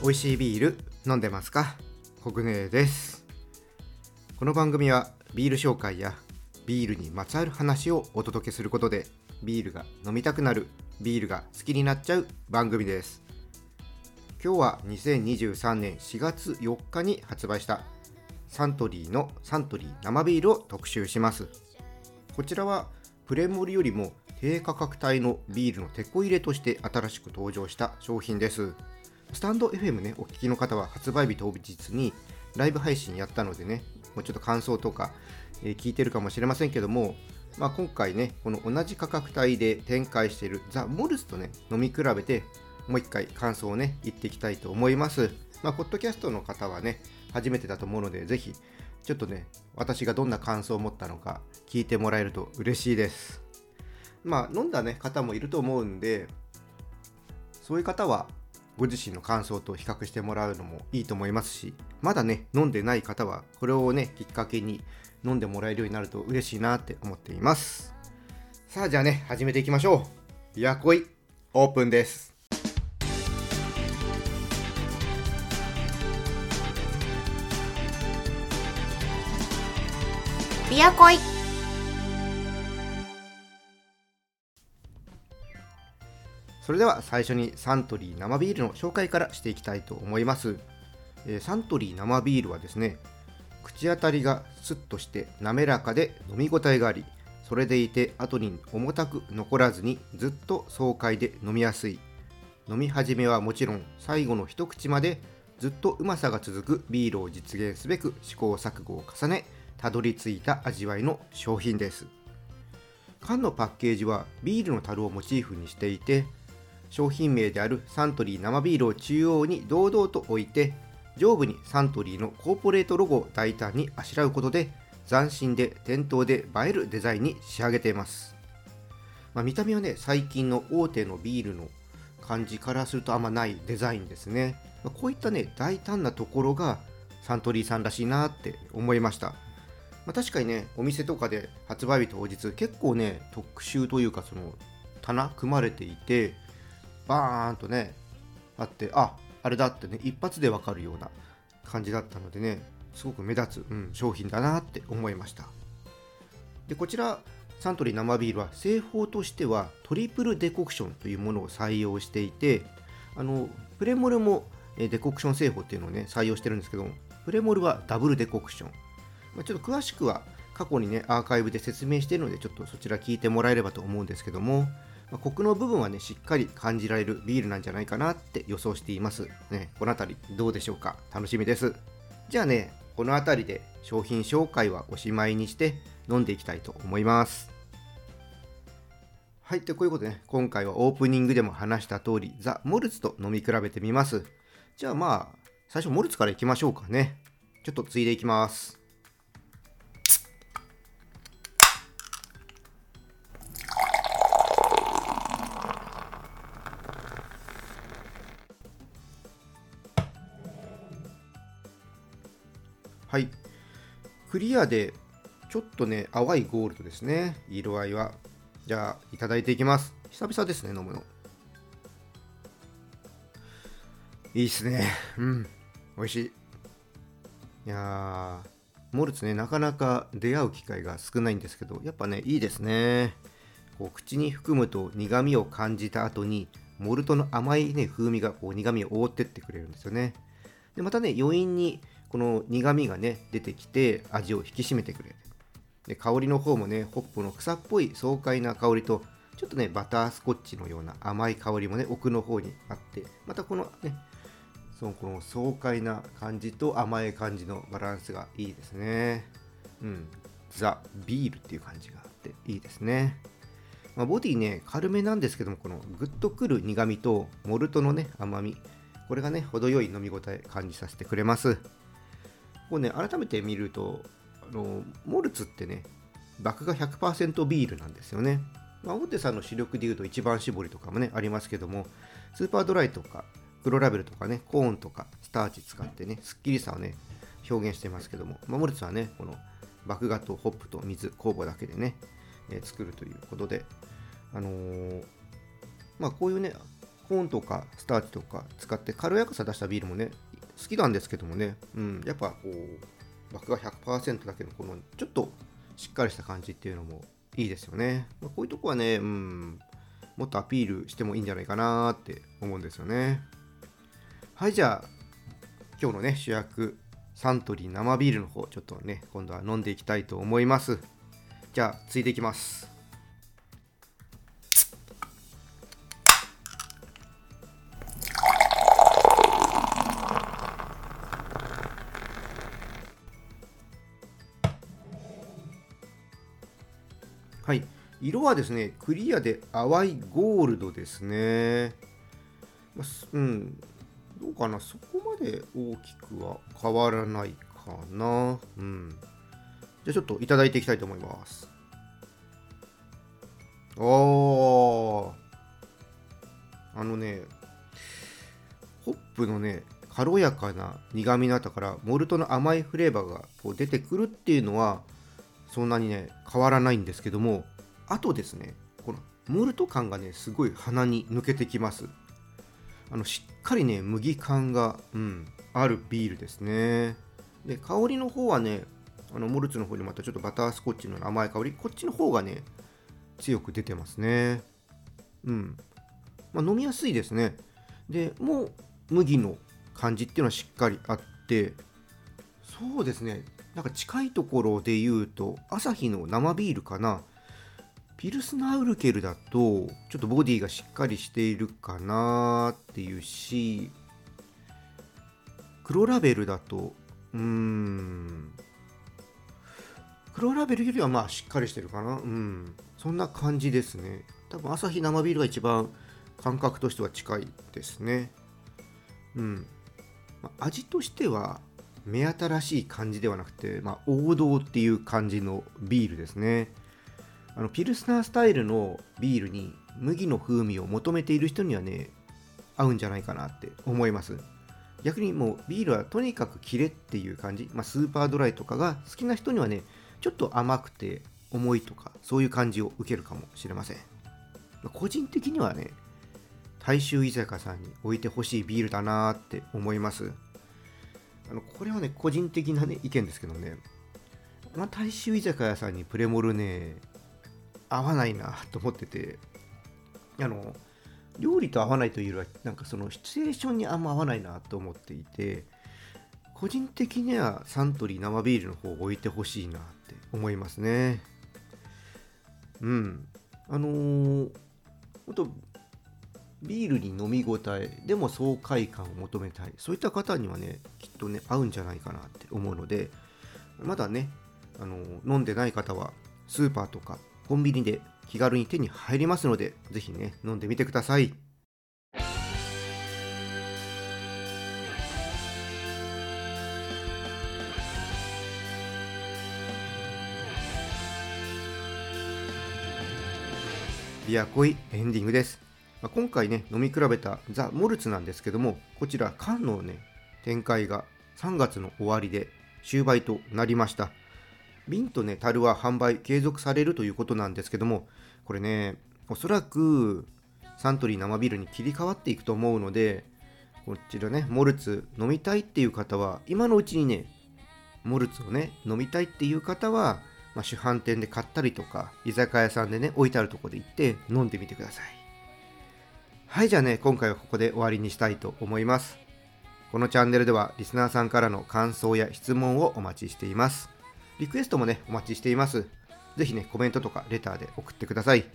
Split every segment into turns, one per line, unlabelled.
美味しいビール飲んでますか？国根です。この番組はビール紹介やビールにまつわる話をお届けすることでビールが飲みたくなるビールが好きになっちゃう番組です。今日は2023年4月4日に発売したサントリーのサントリー生ビールを特集します。こちらはプレモルよりも低価格帯のビールのテこ入れとして新しく登場した商品です。スタンド FM ねお聞きの方は発売日当日にライブ配信やったのでねもうちょっと感想とか、えー、聞いてるかもしれませんけどもまあ、今回ね、この同じ価格帯で展開しているザ・モルツとね、飲み比べて、もう一回感想をね、言っていきたいと思います。まあ、ポッドキャストの方はね、初めてだと思うので、ぜひ、ちょっとね、私がどんな感想を持ったのか聞いてもらえると嬉しいです。まあ、飲んだね、方もいると思うんで、そういう方は、ご自身の感想と比較してもらうのもいいと思いますし、まだね、飲んでない方は、これをね、きっかけに飲んでもらえるようになると嬉しいなって思っています。さあ、じゃあね、始めていきましょう。ビアコイ、オープンです。
ビアコイ
それでは最初にサントリー生ビールの紹介からしていきたいと思います、え、サントリー生ビールはですね口当たりがスッとして滑らかで飲み応えがありそれでいて後に重たく残らずにずっと爽快で飲みやすい。飲み始めはもちろん最後の一口までずっとうまさが続くビールを実現すべく試行錯誤を重ねたどり着いた味わいの商品です。缶のパッケージはビールの樽をモチーフにしていて商品名であるサントリー生ビールを中央に堂々と置いて上部にサントリーのコーポレートロゴを大胆にあしらうことで斬新で店頭で映えるデザインに仕上げています、まあ、見た目はね最近の大手のビールの感じからするとあんまないデザインですね、まあ、こういったね大胆なところがサントリーさんらしいなって思いました、まあ、確かにねお店とかで発売日当日結構ね特集というかその棚組まれていてバーンとねあってああれだってね一発でわかるような感じだったのでねすごく目立つ、うん、商品だなって思いました。でこちらサントリー生ビールは製法としてはトリプルデコクションというものを採用していてあのプレモルもデコクション製法っていうのをね採用してるんですけどプレモルはダブルデコクション、まあ、ちょっと詳しくは過去にねアーカイブで説明しているのでちょっとそちら聞いてもらえればと思うんですけどもまあ、コクの部分はね、しっかり感じられるビールなんじゃないかなって予想しています。ね、この辺りどうでしょうか楽しみです。じゃあね、この辺りで商品紹介はおしまいにして飲んでいきたいと思います。はい、とこういうことでね、今回はオープニングでも話した通り、ザ・モルツと飲み比べてみます。じゃあまあ、最初モルツからいきましょうかね。ちょっとついでいきます。はい。クリアで、ちょっとね、淡いゴールドですね。色合いは。じゃあ、いただいていきます。久々ですね、飲むの。いいっすね。うん。美味しい。いや、モルツね、なかなか出会う機会が少ないんですけど、やっぱね、いいですね。こう口に含むと苦味を感じた後に、モルトの甘いね、風味がこう苦味を覆ってってくれるんですよね。で、またね、余韻にこの苦みがね出てきて味を引き締めてくれる。で香りの方もねホップの草っぽい爽快な香りとちょっとねバタースコッチのような甘い香りもね奥の方にあってまたこのねそのこの爽快な感じと甘い感じのバランスがいいですね。うん。ザ・ビールっていう感じがあっていいですね。まあ、ボディね軽めなんですけどもこのグッとくる苦みとモルトのね甘みこれがね程よい飲み応え感じさせてくれます。こうね、改めて見ると、あのモルツってね、麦芽100%ビールなんですよね。まあ、大手さんの主力でいうと一番搾りとかもね、ありますけども、スーパードライとか、黒ラベルとかね、コーンとか、スターチ使ってね、すっきりさをね、表現してますけども、まあ、モルツはね、この麦芽とホップと水、酵母だけでね、えー、作るということで、あのー、まあ、こういうね、コーンとかスターチとか使って軽やかさ出したビールもね好きなんですけどもね、うん、やっぱこう麦芽100%だけのこのちょっとしっかりした感じっていうのもいいですよね、まあ、こういうとこはね、うん、もっとアピールしてもいいんじゃないかなって思うんですよね。はいじゃあ今日のね主役サントリー生ビールの方ちょっとね今度は飲んでいきたいと思います。じゃあついていきます。はい。色はですねクリアで淡いゴールドですね。うん。どうかな？そこまで大きくは変わらないかな。うん。じゃあちょっといただいていきたいと思います。おあのねホップのね軽やかな苦みの後からモルトの甘いフレーバーがこう出てくるっていうのはそんなにね変わらないんですけどもあとですねこのモルト感がねすごい鼻に抜けてきます。あのしっかりね麦感が、うん、あるビールですね。で香りの方はねあのモルツの方にまたちょっとバタースコッチの甘い香りこっちの方がね強く出てますね。うん。まあ、飲みやすいですね。でもう麦の感じっていうのはしっかりあってそうですね。なんか近いところで言うと朝日の生ビールかな。ピルスナウルケルだとちょっとボディがしっかりしているかなっていうし黒ラベルだとうーん黒ラベルよりはまあしっかりしてるかな。うん。そんな感じですね。多分朝日生ビールが一番感覚としては近いですね。うん、ま、味としては目新しい感じではなくて、まあ、王道っていう感じのビールですね。あのピルスナースタイルのビールに麦の風味を求めている人にはね合うんじゃないかなって思います。逆にもうビールはとにかくキレっていう感じ、まあ、スーパードライとかが好きな人にはねちょっと甘くて重いとかそういう感じを受けるかもしれません、まあ、個人的にはね大衆居酒屋さんに置いてほしいビールだなーって思います。あのこれはね個人的な、ね、意見ですけどね、まあ、大衆居酒屋さんにプレモルね合わないなと思ってて。あの料理と合わないというよりはなんかそのシチュエーションにあんま合わないなと思っていて。個人的にはサントリー生ビールの方を置いてほしいなって思いますね。うん。あのー、ほんとビールに飲み応えでも爽快感を求めたいそういった方にはねきっとね合うんじゃないかなって思うのでまだねあの、飲んでない方はスーパーとかコンビニで気軽に手に入りますので、ぜひね、飲んでみてください。ビアコイエンディングです。まあ、今回ね、飲み比べたザ・モルツなんですけども、こちら缶のね、展開が3月の終わりで終売となりました。瓶とね、樽は販売継続されるということなんですけども、これね、おそらくサントリー生ビールに切り替わっていくと思うので、こちらね、モルツ飲みたいっていう方は、今のうちにね、モルツをね、飲みたいっていう方は、まあ、主販店で買ったりとか、居酒屋さんでね、置いてあるとこで行って飲んでみてください。はい、じゃあね、今回はここで終わりにしたいと思います。このチャンネルではリスナーさんからの感想や質問をお待ちしています。リクエストもね、お待ちしています。ぜひね、コメントとかレターで送ってください。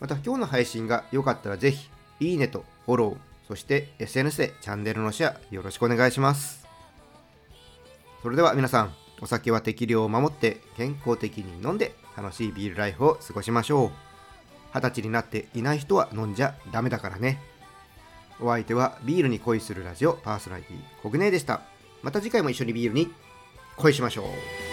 また今日の配信が良かったらぜひ、いいねとフォロー、そして SNS でチャンネルのシェアよろしくお願いします。それでは皆さん、お酒は適量を守って健康的に飲んで楽しいビールライフを過ごしましょう。二十歳になっていない人は飲んじゃダメだからね。お相手はビールに恋するラジオパーソナリティコグネでした。また次回も一緒にビールに恋しましょう。